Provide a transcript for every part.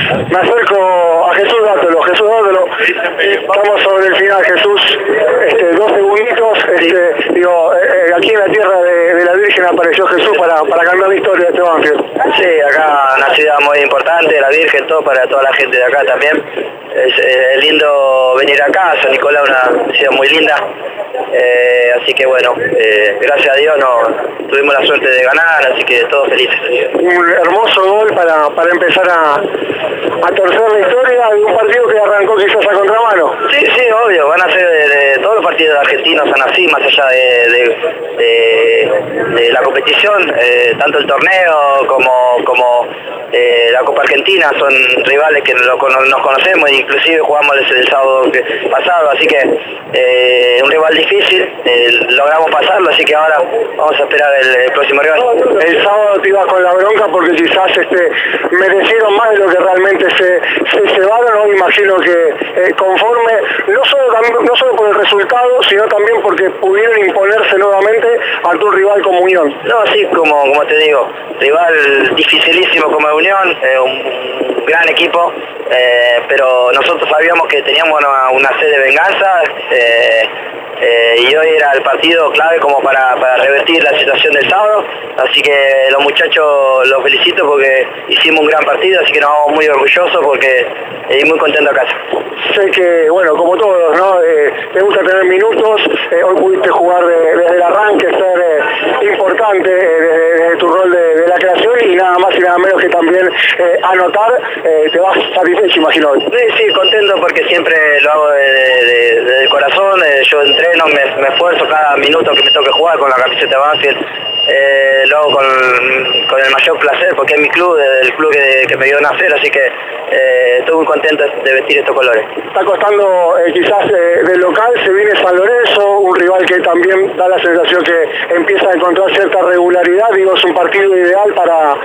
Me acerco a Jesús Dátolo. Jesús Dátolo, vamos sobre el final, Jesús. Este, dos segunditos. Este, digo, eh, eh, aquí en la tierra de, apareció Jesús para, para cambiar la historia de este Banfield. Sí, acá una ciudad muy importante, la Virgen, todo para toda la gente de acá también. Es, eh, lindo venir acá, San Nicolás una ciudad muy linda. Eh, así que bueno, eh, gracias a Dios no, tuvimos la suerte de ganar, así que todos felices. Un hermoso gol para, para empezar a, a torcer la historia de un partido que arrancó quizás a contramano. Sí, sí, obvio, van a ser de, de todos los partidos argentinos son así, más allá de, la competición, eh, tanto el torneo como, como eh, la Copa Argentina son rivales que nos conocemos, inclusive jugamos el, sábado pasado, así que eh, un rival difícil, logramos pasarlo, así que ahora vamos a esperar el, próximo rival. El sábado te ibas con la bronca porque quizás este, merecieron más de lo que realmente se, que eh, conforme, no solo, no solo por el resultado, sino también porque pudieron imponerse nuevamente a tu rival como Unión. No, sí, como, como te digo, rival dificilísimo como Unión, eh, un gran equipo, eh, pero nosotros sabíamos que teníamos una, una sed de venganza eh, y hoy era el partido clave como para, para, revertir la situación del sábado, así que los muchachos los felicito porque hicimos un gran partido, así que nos vamos muy orgullosos porque y muy contento acá. Sé que, bueno, como todos, ¿no? Eh, te gusta tener minutos, eh, hoy pudiste jugar de, desde el arranque, ser eh, importante desde, desde, tu rol de, de, la creación y nada más y nada menos que también anotar, te vas satisfecho, imagino. Sí, sí, contento porque siempre lo hago desde de, corazón, yo entreno, me, me, esfuerzo cada minuto que me toque jugar con la camiseta de Banfield, hago con, con, el mayor placer porque es mi club, el club que, me dio nacer, así que estoy muy contento de vestir estos colores. Está costando eh, quizás eh, del local, se viene San Lorenzo, un rival que también da la sensación que empieza a encontrar cierta regularidad, digo, es un partido ideal para,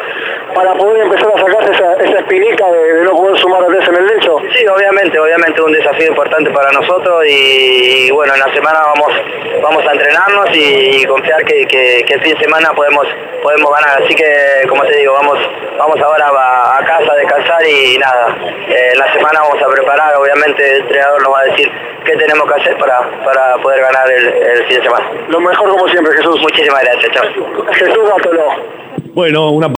para poder empezar a sacarse esa, esa espinica de, de, no poder sumar a tres en el lecho. Sí, obviamente, obviamente un desafío importante para nosotros y, y bueno, en la semana vamos, vamos a entrenarnos y, y confiar que, que, que, el fin de semana podemos, podemos ganar, así que como te digo, vamos, vamos ahora a, a casa a descansar y nada, eh, en la semana vamos a preparar, obviamente el entrenador nos va a decir qué tenemos que hacer para, para poder ganar el, el fin de semana. Lo mejor como siempre, Jesús. Muchísimas gracias, chao. Jesús Gatolo. Bueno, una